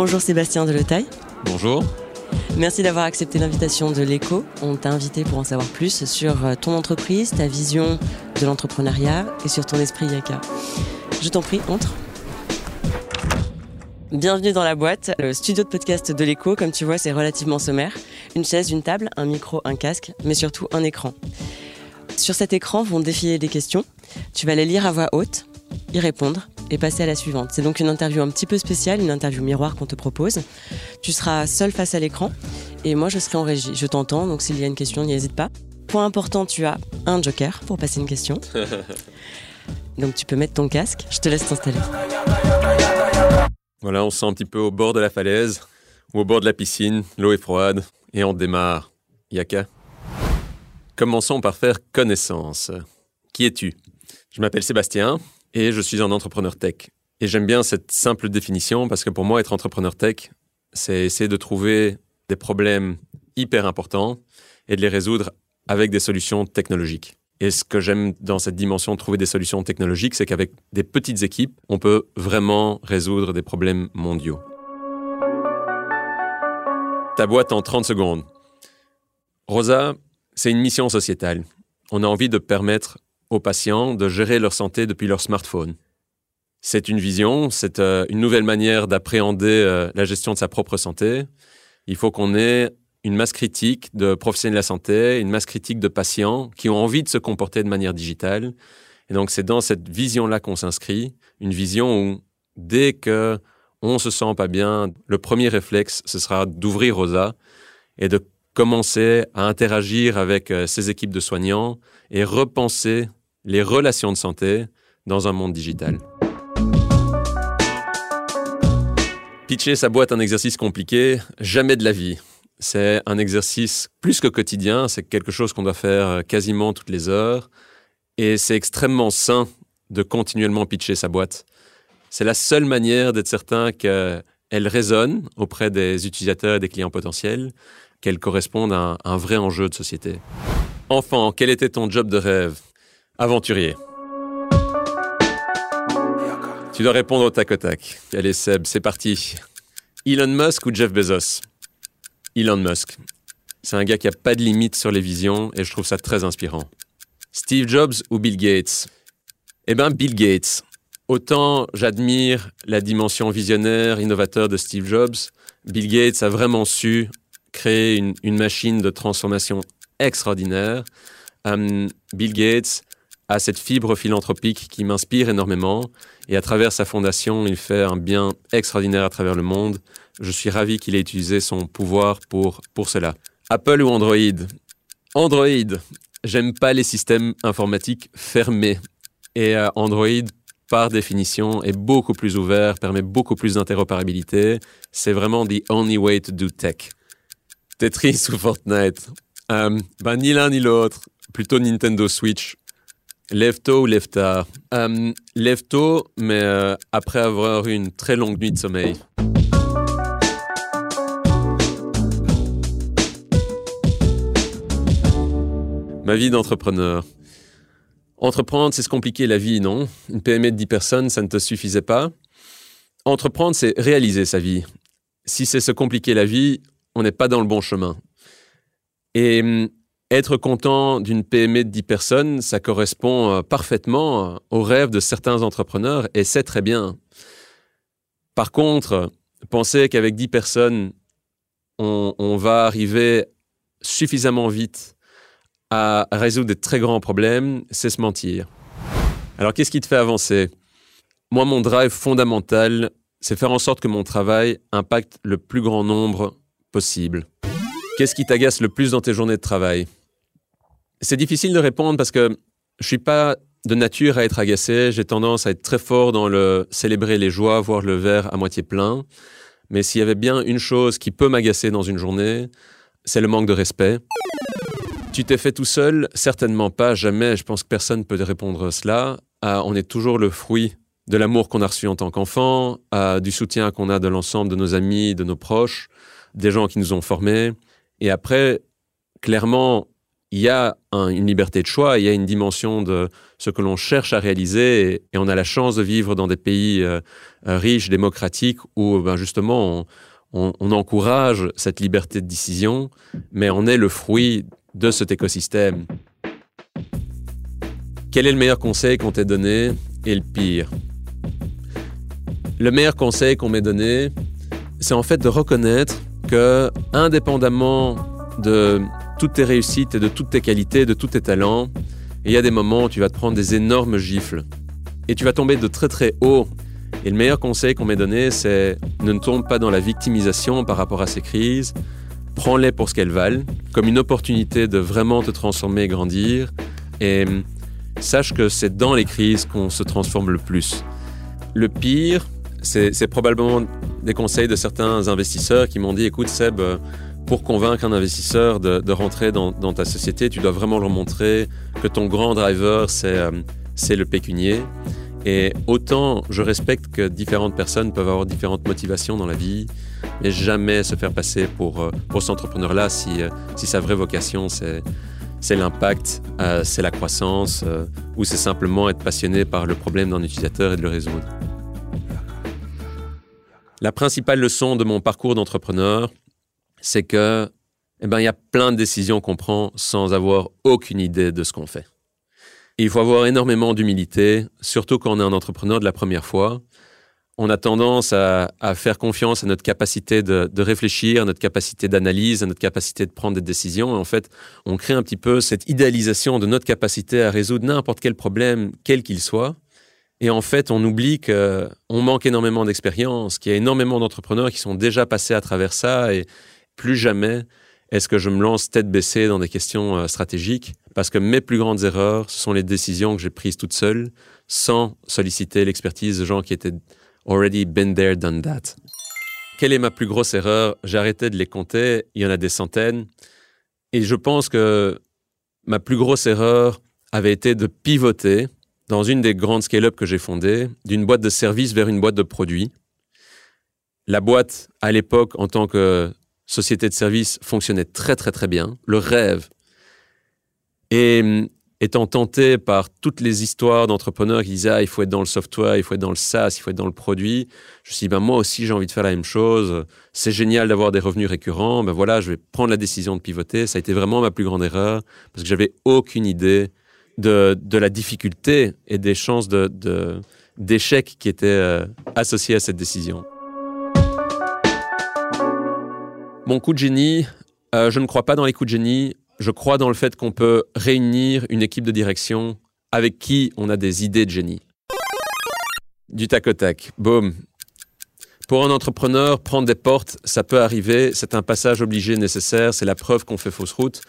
Bonjour Sébastien Deletaille. Bonjour. Merci d'avoir accepté l'invitation de l'écho. On t'a invité pour en savoir plus sur euh, ton entreprise, ta vision de l'entrepreneuriat et sur ton esprit Yaka. Je t'en prie, entre. Bienvenue dans la boîte, le studio de podcast de l'écho. Comme tu vois, c'est relativement sommaire. Une chaise, une table, un micro, un casque, mais surtout un écran. Sur cet écran vont défiler des questions. Tu vas les lire à voix haute, y répondre et passer à la suivante. C'est donc une interview un petit peu spéciale, une interview miroir qu'on te propose. Tu seras seul face à l'écran et moi je serai en régie. Je t'entends, donc s'il y a une question, n'hésite pas. Point important, tu as un joker pour passer une question. donc tu peux mettre ton casque. Je te laisse t'installer. Voilà, on se sent un petit peu au bord de la falaise ou au bord de la piscine, l'eau est froide et on démarre. Yaka. Commençons par faire connaissance. Qui es-tu? Je m'appelle Sébastien et je suis un entrepreneur tech. Et j'aime bien cette simple définition parce que pour moi, être entrepreneur tech, c'est essayer de trouver des problèmes hyper importants et de les résoudre avec des solutions technologiques. Et ce que j'aime dans cette dimension de trouver des solutions technologiques, c'est qu'avec des petites équipes, on peut vraiment résoudre des problèmes mondiaux. Ta boîte en 30 secondes. Rosa, c'est une mission sociétale. On a envie de permettre aux patients de gérer leur santé depuis leur smartphone. C'est une vision, c'est euh, une nouvelle manière d'appréhender euh, la gestion de sa propre santé. Il faut qu'on ait une masse critique de professionnels de la santé, une masse critique de patients qui ont envie de se comporter de manière digitale. Et donc, c'est dans cette vision-là qu'on s'inscrit, une vision où, dès que on se sent pas bien, le premier réflexe, ce sera d'ouvrir Rosa et de commencer à interagir avec euh, ses équipes de soignants et repenser les relations de santé dans un monde digital. Pitcher sa boîte un exercice compliqué, jamais de la vie. C'est un exercice plus que quotidien, c'est quelque chose qu'on doit faire quasiment toutes les heures. Et c'est extrêmement sain de continuellement pitcher sa boîte. C'est la seule manière d'être certain qu'elle résonne auprès des utilisateurs et des clients potentiels, qu'elle corresponde à un, vrai enjeu de société. Enfant, quel était ton job de rêve? Aventurier. Tu dois répondre au tac au tac. Allez Seb, c'est parti. Elon Musk ou Jeff Bezos? Elon Musk. C'est un gars qui a pas de limite sur les visions et je trouve ça très inspirant. Steve Jobs ou Bill Gates? Eh bien, Bill Gates. Autant j'admire la dimension visionnaire, innovateur de Steve Jobs, Bill Gates a vraiment su créer une, machine de transformation extraordinaire. Euh, Bill Gates a cette fibre philanthropique qui m'inspire énormément et à travers sa fondation, il fait un bien extraordinaire à travers le monde. Je suis ravi qu'il ait utilisé son pouvoir pour, pour cela. Apple ou Android? Android. J'aime pas les systèmes informatiques fermés. Et euh, Android, par définition, est beaucoup plus ouvert, permet beaucoup plus d'interopérabilité. C'est vraiment the only way to do tech. Tetris ou Fortnite? Euh, ben, Ni l'un ni l'autre. Plutôt Nintendo Switch. Lève-tôt ou lève-tard? Euh, Lève-tôt, mais euh, après avoir eu une très longue nuit de sommeil. Ma vie d'entrepreneur. Entreprendre, c'est se compliquer la vie, non? Une PME de 10 personnes, ça ne te suffisait pas Entreprendre, c'est réaliser sa vie. Si c'est se compliquer la vie, on n'est pas dans le bon chemin. Et hum, être content d'une PME de 10 personnes, ça correspond euh, parfaitement euh, au rêve de certains entrepreneurs et c'est très bien. Par contre, penser qu'avec 10 personnes, on, on, va arriver suffisamment vite à résoudre des très grands problèmes, c'est se mentir. Alors qu'est-ce qui te fait avancer? Moi, mon drive fondamental, c'est faire en sorte que mon travail impacte le plus grand nombre possible. Qu'est-ce qui t'agace le plus dans tes journées de travail? C'est difficile de répondre parce que je suis pas de nature à être agacé. J'ai tendance à être très fort dans le célébrer les joies, voir le verre à moitié plein. Mais s'il y avait bien une chose qui peut m'agacer dans une journée, c'est le manque de respect. Tu t'es fait tout seul? Certainement pas, jamais. Je pense que personne ne peut répondre cela. Ah, on est toujours le fruit de l'amour qu'on a reçu en tant qu'enfant, ah, du soutien qu'on a de l'ensemble de nos amis, de nos proches des gens qui nous ont formés. Et après, clairement, il y a une liberté de choix, il y a une dimension de ce que l'on cherche à réaliser, et, on a la chance de vivre dans des pays euh, euh, riches, démocratiques, où ben, justement on, encourage cette liberté de décision, mais on est le fruit de cet écosystème. Quel est le meilleur conseil qu'on t'ait donné et le pire? Le meilleur conseil qu'on m'ait donné, c'est en fait de reconnaître que, indépendamment de toutes tes réussites et de toutes tes qualités, de tous tes talents, il y a des moments où tu vas te prendre des énormes gifles. Et tu vas tomber de très très haut. Et le meilleur conseil qu'on m'ait donné, c'est ne tombe pas dans la victimisation par rapport à ces crises. Prends-les pour ce qu'elles valent, comme une opportunité de vraiment te transformer et grandir. Et sache que c'est dans les crises qu'on se transforme le plus. Le pire, c'est probablement des conseils de certains investisseurs qui m'ont dit, écoute Seb, pour convaincre un investisseur de, rentrer dans, ta société, tu dois vraiment leur montrer que ton grand driver, euh, c'est le pécunier. Et autant je respecte que différentes personnes peuvent avoir différentes motivations dans la vie, mais jamais se faire passer pour, euh, pour cet entrepreneur-là si, euh, si sa vraie vocation, c'est l'impact, c'est la croissance, ou c'est simplement être passionné par le problème d'un utilisateur et de le résoudre. La principale leçon de mon parcours d'entrepreneur, c'est que eh ben, il y a plein de décisions qu'on prend sans avoir aucune idée de ce qu'on fait. il faut avoir énormément d'humilité, surtout quand on est un entrepreneur de la première fois. On a tendance à, faire confiance à notre capacité de, réfléchir, à notre capacité d'analyse, à notre capacité de prendre des décisions. Et en fait, on crée un petit peu cette idéalisation de notre capacité à résoudre n'importe quel problème, quel qu'il soit. Et en fait, on oublie qu'on manque énormément d'expérience, qu'il y a énormément d'entrepreneurs qui sont déjà passés à travers ça et, plus jamais est-ce que je me lance tête baissée dans des questions euh, stratégiques, parce que mes plus grandes erreurs, ce sont les décisions que j'ai prises toutes seules, sans solliciter l'expertise de gens qui étaient already been there, done that. Quelle est ma plus grosse erreur? J'ai arrêté de les compter, il y en a des centaines, et je pense que ma plus grosse erreur avait été de pivoter dans une des grandes scale-up que j'ai fondées, d'une boîte de services vers une boîte de produits. La boîte, à l'époque, en tant que société de service fonctionnait très très très bien, le rêve. Et étant tenté par toutes les histoires d'entrepreneurs qui disaient ah, il faut être dans le software, il faut être dans le SaaS, il faut être dans le produit, je me suis dit ben, moi aussi j'ai envie de faire la même chose. C'est génial d'avoir des revenus récurrents. Ben voilà, je vais prendre la décision de pivoter. Ça a été vraiment ma plus grande erreur parce que j'avais aucune idée de, de, la difficulté et des chances de, d'échec qui étaient euh, associées à cette décision. Mon coup de génie, euh, je ne crois pas dans les coups de génie. Je crois dans le fait qu'on peut réunir une équipe de direction avec qui on a des idées de génie. Du tac au tac. Boum. Pour un entrepreneur, prendre des portes, ça peut arriver. C'est un passage obligé nécessaire. C'est la preuve qu'on fait fausse route.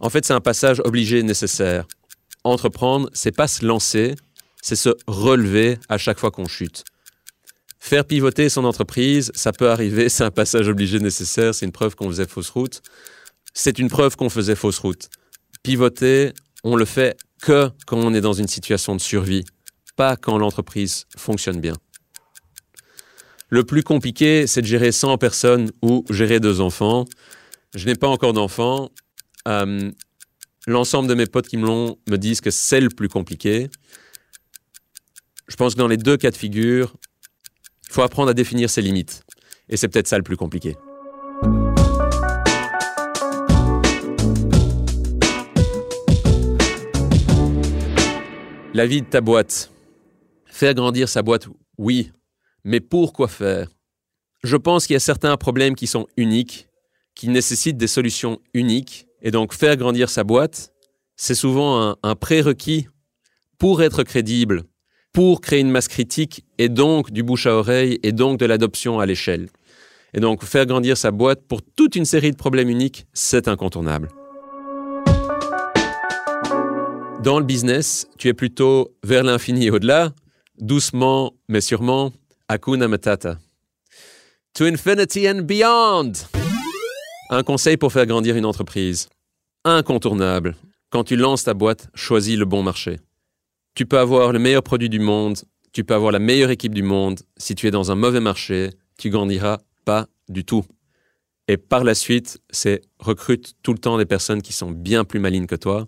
En fait, c'est un passage obligé nécessaire. Entreprendre, c'est pas se lancer, c'est se relever à chaque fois qu'on chute. Faire pivoter son entreprise, ça peut arriver, c'est un passage obligé nécessaire, c'est une preuve qu'on faisait fausse route. C'est une preuve qu'on faisait fausse route. Pivoter, on le fait que quand on est dans une situation de survie, pas quand l'entreprise fonctionne bien. Le plus compliqué, c'est de gérer 100 personnes ou gérer deux enfants. Je n'ai pas encore d'enfants. Euh, l'ensemble de mes potes qui me l'ont me disent que c'est le plus compliqué. Je pense que dans les deux cas de figure, il faut apprendre à définir ses limites. Et c'est peut-être ça le plus compliqué. La vie de ta boîte. Faire grandir sa boîte, oui. Mais pourquoi faire? Je pense qu'il y a certains problèmes qui sont uniques, qui nécessitent des solutions uniques. Et donc faire grandir sa boîte, c'est souvent un, un prérequis pour être crédible, pour créer une masse critique et donc du bouche à oreille et donc de l'adoption à l'échelle. Et donc faire grandir sa boîte pour toute une série de problèmes uniques, c'est incontournable. Dans le business, tu es plutôt vers l'infini et au-delà, doucement mais sûrement, Hakuna Matata. To infinity and beyond. Un conseil pour faire grandir une entreprise. Incontournable. Quand tu lances ta boîte, choisis le bon marché. Tu peux avoir le meilleur produit du monde, tu peux avoir la meilleure équipe du monde. Si tu es dans un mauvais marché, tu grandiras pas du tout. Et par la suite, c'est recrute tout le temps des personnes qui sont bien plus malines que toi.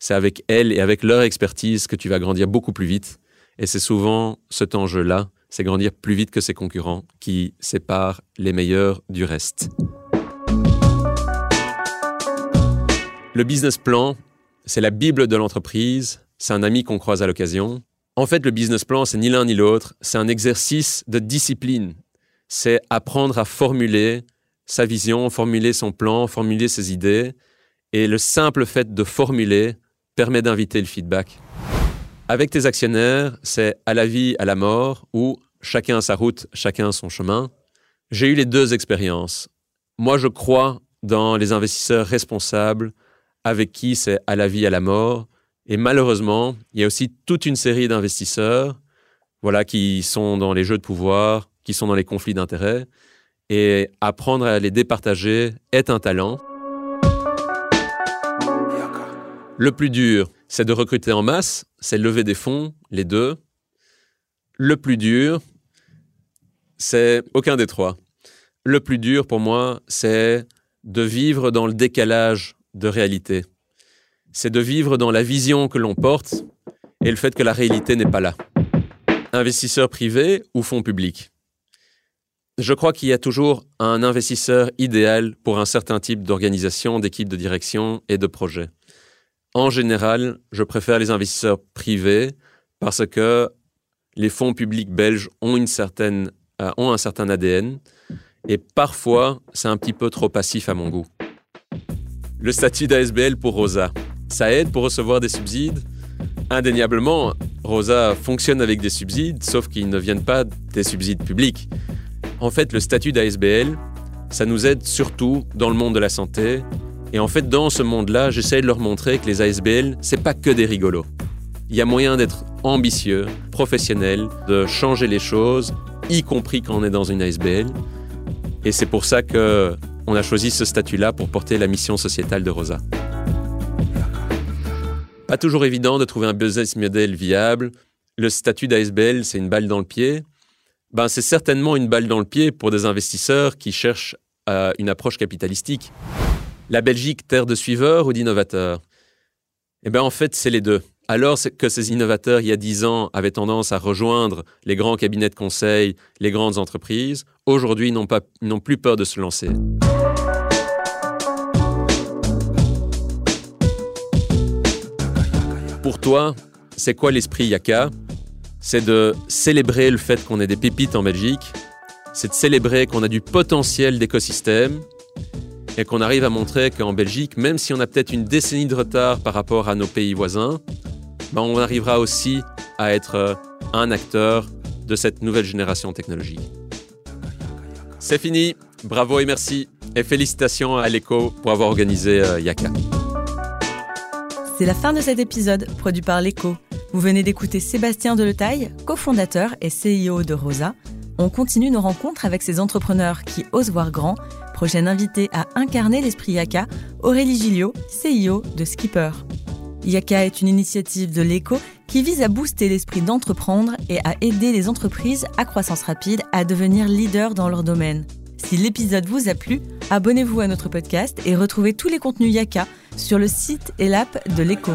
C'est avec elles et avec leur expertise que tu vas grandir beaucoup plus vite. Et c'est souvent cet enjeu-là, c'est grandir plus vite que ses concurrents qui séparent les meilleurs du reste. Le business plan, c'est la Bible de l'entreprise. C'est un ami qu'on croise à l'occasion. En fait, le business plan, c'est ni l'un ni l'autre. C'est un exercice de discipline. C'est apprendre à formuler sa vision, formuler son plan, formuler ses idées. Et le simple fait de formuler permet d'inviter le feedback. Avec tes actionnaires, c'est à la vie, à la mort, ou chacun sa route, chacun son chemin. J'ai eu les deux expériences. Moi, je crois dans les investisseurs responsables avec qui c'est à la vie, à la mort. Et malheureusement, il y a aussi toute une série d'investisseurs voilà, qui sont dans les jeux de pouvoir, qui sont dans les conflits d'intérêts et apprendre à les départager est un talent. Le plus dur, c'est de recruter en masse, c'est lever des fonds, les deux. Le plus dur, c'est aucun des trois. Le plus dur pour moi, c'est de vivre dans le décalage de réalité. C'est de vivre dans la vision que l'on porte et le fait que la réalité n'est pas là. Investisseur privé ou fonds public je crois qu'il y a toujours un investisseur idéal pour un certain type d'organisation, d'équipe de direction et de projet. En général, je préfère les investisseurs privés parce que les fonds publics belges ont, une certaine, euh, ont un certain ADN et parfois c'est un petit peu trop passif à mon goût. Le statut d'ASBL pour Rosa, ça aide pour recevoir des subsides Indéniablement, Rosa fonctionne avec des subsides, sauf qu'ils ne viennent pas des subsides publics. En fait, le statut d'ASBL, ça nous aide surtout dans le monde de la santé. Et en fait, dans ce monde-là, j'essaie de leur montrer que les ASBL, c'est pas que des rigolos. Il y a moyen d'être ambitieux, professionnel, de changer les choses, y compris quand on est dans une ASBL. Et c'est pour ça que on a choisi ce statut-là pour porter la mission sociétale de Rosa. Pas toujours évident de trouver un business model viable. Le statut d'ASBL, c'est une balle dans le pied ben, c'est certainement une balle dans le pied pour des investisseurs qui cherchent euh, une approche capitalistique. La Belgique, terre de suiveurs ou d'innovateurs? Eh bien, en fait, c'est les deux. Alors que ces innovateurs, il y a dix ans, avaient tendance à rejoindre les grands cabinets de conseil, les grandes entreprises, aujourd'hui, pas, n'ont plus peur de se lancer. Toi, c'est quoi l'esprit Yaka? C'est de célébrer le fait qu'on ait des pépites en Belgique, c'est de célébrer qu'on a du potentiel d'écosystème et qu'on arrive à montrer qu'en Belgique, même si on a peut-être une décennie de retard par rapport à nos pays voisins, ben on arrivera aussi à être euh, un acteur de cette nouvelle génération technologique. C'est fini, bravo et merci, et félicitations à l'ECO pour avoir organisé euh, Yaka. C'est la fin de cet épisode produit par l'ECO. Vous venez d'écouter Sébastien Deletaille, cofondateur et CEO de Rosa. On continue nos rencontres avec ces entrepreneurs qui osent voir grand. Prochaine invitée à incarner l'esprit Yaka, Aurélie Gilliot, CEO de Skipper. Yaka est une initiative de l'éco qui vise à booster l'esprit d'entreprendre et à aider les entreprises à croissance rapide à devenir leaders dans leur domaine. Si l'épisode vous a plu, abonnez-vous à notre podcast et retrouvez tous les contenus Yaka sur le site et l'app de l'éco.